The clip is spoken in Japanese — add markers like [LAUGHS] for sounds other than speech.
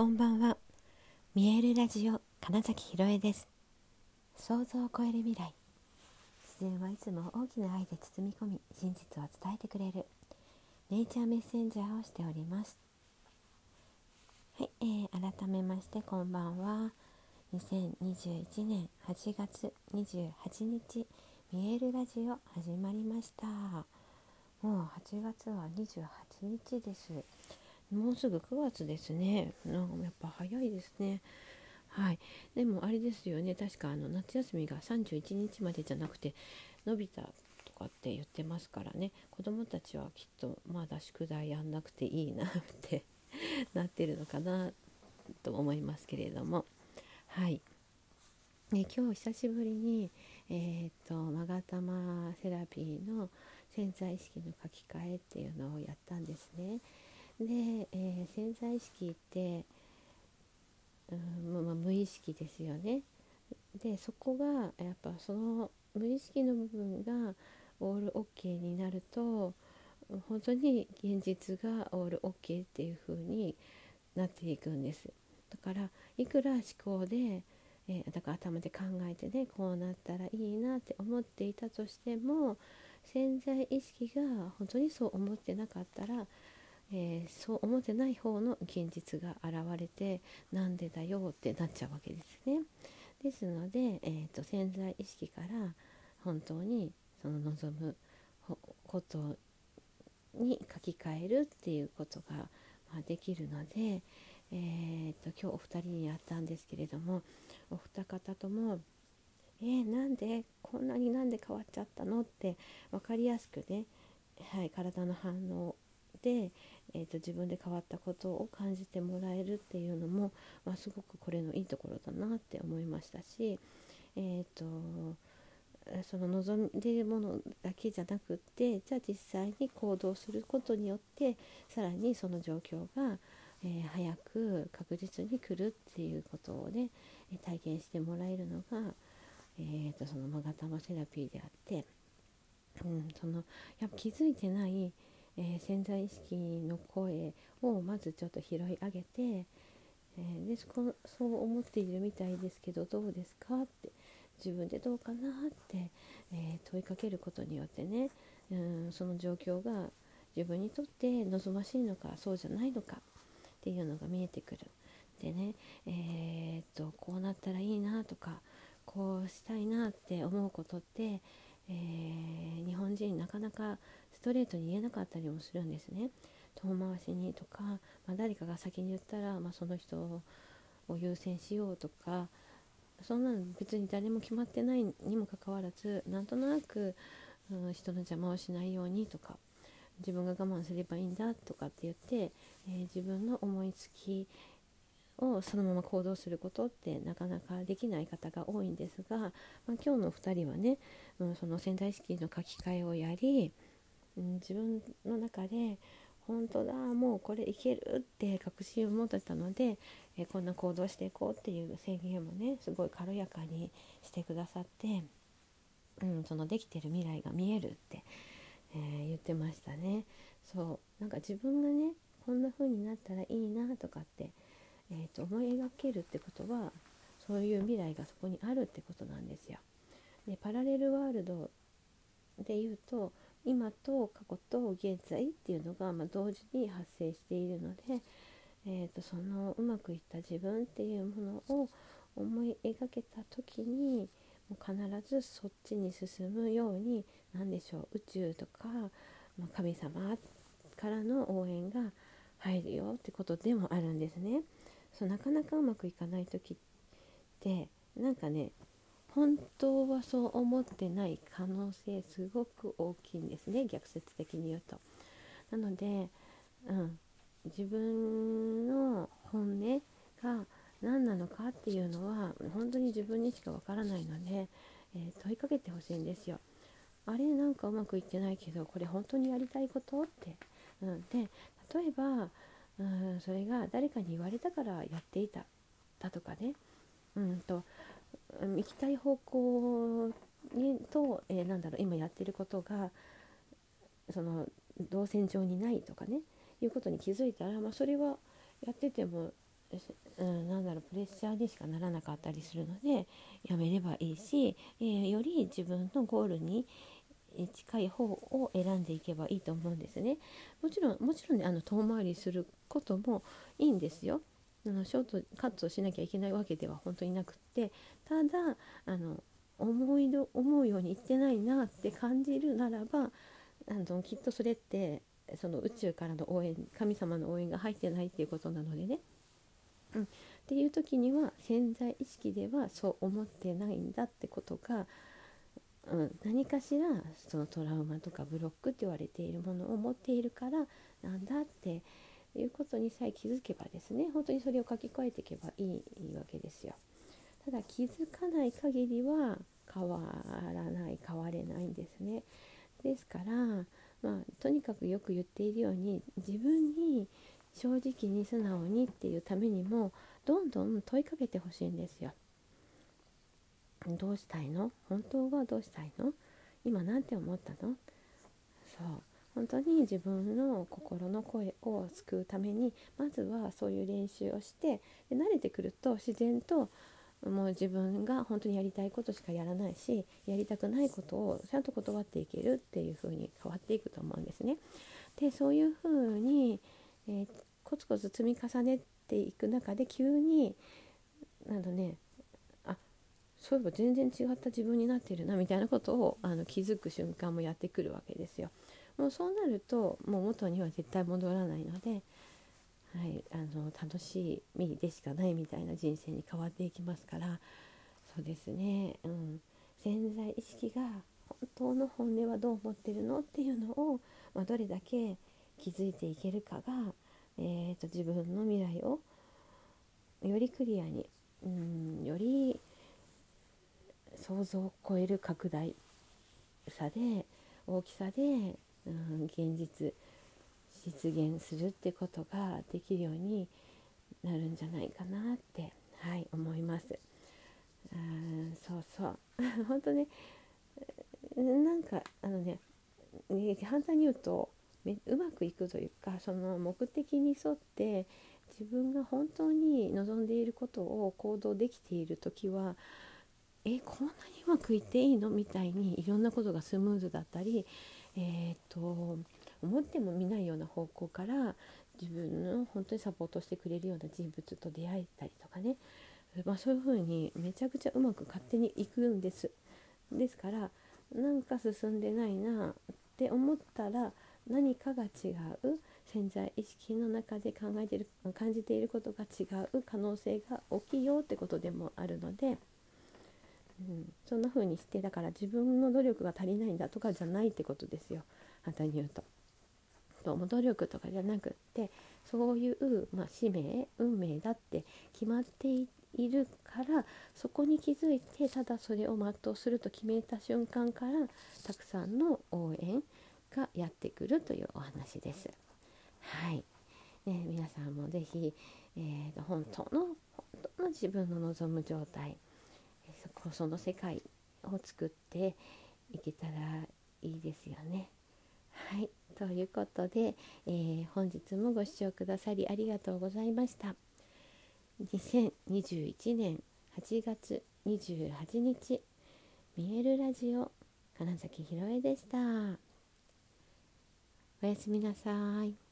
こんばんは。見えるラジオ金崎ひろえです。想像を超える未来。自然はいつも大きな愛で包み込み真実を伝えてくれる。ネイチャーメッセンジャーをしております。はい、えー、改めましてこんばんは。2021年8月28日見えるラジオ始まりました。もう8月は28日です。もうすぐ9月ですね。なんかやっぱ早いですね。はい。でもあれですよね。確かあの夏休みが31日までじゃなくて伸びたとかって言ってますからね。子供たちはきっとまだ宿題やんなくていいなって [LAUGHS] なってるのかなと思いますけれども。はい、ね、今日久しぶりにえっ、とマガタマセラピーの潜在意識の書き換えっていうのをやったんですね。で、えー、潜在意識って、うんまあ、無意識ですよね。でそこがやっぱその無意識の部分がオールオッケーになると本当に現実がオールオッケーっていう風になっていくんです。だからいくら思考で、えー、だから頭で考えてねこうなったらいいなって思っていたとしても潜在意識が本当にそう思ってなかったらえー、そう思ってない方の現実が現れてなんでだよってなっちゃうわけですね。ですので、えーと、潜在意識から本当にその望むことに書き換えるっていうことが、まあ、できるので、えーと、今日お二人にやったんですけれどもお二方とも「えー、なんでこんなになんで変わっちゃったの?」って分かりやすくね、はい、体の反応で、えーと、自分で変わったことを感じてもらえるっていうのも、まあ、すごくこれのいいところだなって思いましたし、えーと、その望んでいるものだけじゃなくってじゃあ実際に行動することによってさらにその状況が、えー、早く確実に来るっていうことをね体験してもらえるのが、えーと、そのマガタマセラピーであって、うん、そのやっぱ気づいてないえー、潜在意識の声をまずちょっと拾い上げて、えー、でそう思っているみたいですけどどうですかって自分でどうかなって、えー、問いかけることによってねうんその状況が自分にとって望ましいのかそうじゃないのかっていうのが見えてくる。でね、えー、っとこうなったらいいなとかこうしたいなって思うことって、えー、日本人なかなかストレートに言えなかったりもするんですね。遠回しにとか、まあ、誰かが先に言ったら、まあ、その人を優先しようとかそんなの別に誰も決まってないにもかかわらずなんとなく、うん、人の邪魔をしないようにとか自分が我慢すればいいんだとかって言って、えー、自分の思いつきをそのまま行動することってなかなかできない方が多いんですが、まあ、今日の2人はね、うん、その潜在意識の書き換えをやり、うん、自分の中で本当だもうこれいけるって確信を持ってたので、えこんな行動していこうっていう宣言もねすごい軽やかにしてくださって、うん、そのできてる未来が見えるって、えー、言ってましたね。そうなんか自分がねこんな風になったらいいなとかって、えーと思い描けるってことはそういう未来がそこにあるってことなんですよ。でパラレルワールドで言うと今と過去と現在っていうのが、まあ、同時に発生しているので、えーと、そのうまくいった自分っていうものを思い描けた時にもう必ずそっちに進むように何でしょう宇宙とか、まあ、神様からの応援が入るよってことでもあるんですね。そうなかなかうまくいかない時ってなんかね本当はそう思ってない可能性すごく大きいんですね逆説的に言うと。なので、うん、自分の本音が何なのかっていうのは本当に自分にしかわからないので、えー、問いかけてほしいんですよ。あれなんかうまくいってないけどこれ本当にやりたいことって。うん、で例えば、うん、それが誰かに言われたからやっていただとかね、うんと行きたい方向にと、えー、なんだろう今やってることがその動線上にないとかねいうことに気づいたら、まあ、それはやっててもうん、なんだろうプレッシャーにしかならなかったりするのでやめればいいし、えー、より自分のゴールに近い方を選んでいけばいいと思うんですね。もちろんもちろんねあの遠回りすることもいいんですよ。あのショートカットしなきゃいけないわけでは本当になくってただあの思いど思うようにいってないなって感じるならばあのきっとそれってその宇宙からの応援神様の応援が入ってないっていうことなのでね。うん、っていう時には潜在意識ではそう思ってないんだってことが、うん、何かしらそのトラウマとかブロックって言われているものを持っているからなんだっていうことにさえ気づけばですね本当にそれを書き換えていけばいいわけですよ。ただ気づかない限りは変わらない変われないんですね。ですから、まあ、とにかくよく言っているように自分に正直に素直にっていうためにもどんどん問いかけてほしいんですよ。どうしたいの？本当はどうしたいの？今なんて思ったの？そう本当に自分の心の声を救うためにまずはそういう練習をしてで慣れてくると自然ともう自分が本当にやりたいことしかやらないしやりたくないことをちゃんと断っていけるっていう風に変わっていくと思うんですね。でそういう風に、えー、コツコツ積み重ねていく中で急にあのねあそういえば全然違った自分になってるなみたいなことをあの気づく瞬間もやってくるわけですよ。もうそうなるともう元には絶対戻らないのではい、あの楽しみでしかないみたいな人生に変わっていきますからそうですね、うん、潜在意識が本当の本音はどう思ってるのっていうのを、まあ、どれだけ気づいていけるかが、えーと、自分の未来をよりクリアに、うん、より想像を超える拡大さで大きさで、現実実現するってことができるようになるんじゃないかなって、はい、思います。うそうそう [LAUGHS] 本当ねなんかあのね反対に言うとうまくいくというかその目的に沿って自分が本当に望んでいることを行動できている時はえこんなにうまくいっていいの？みたいにいろんなことがスムーズだったりえっ、と思っても見ないような方向から自分の本当にサポートしてくれるような人物と出会えたりとかね、まあ、そういう風にめちゃくちゃうまく勝手にいくんです。ですからなんか進んでないなって思ったら何かが違う潜在意識の中で考えてる感じていることが違う可能性が大きいよってことでもあるので、うん、そんな風にしてだから自分の努力が足りないんだとかじゃないってことですよ簡単に言うと。と努力とかじゃなくってそういう、まあ、使命運命だって決まっているからそこに気づいてただそれを全うすると決めた瞬間からたくさんの応援がやってくるというお話です。はい、ね、皆さんも是非、えーと、本当の本当の自分の望む状態その世界を作っていけたらいいですよね。はいということで、えー、本日もご視聴くださりありがとうございました。2021年8月28日見えるラジオ金崎ひろえでした。おやすみなさい。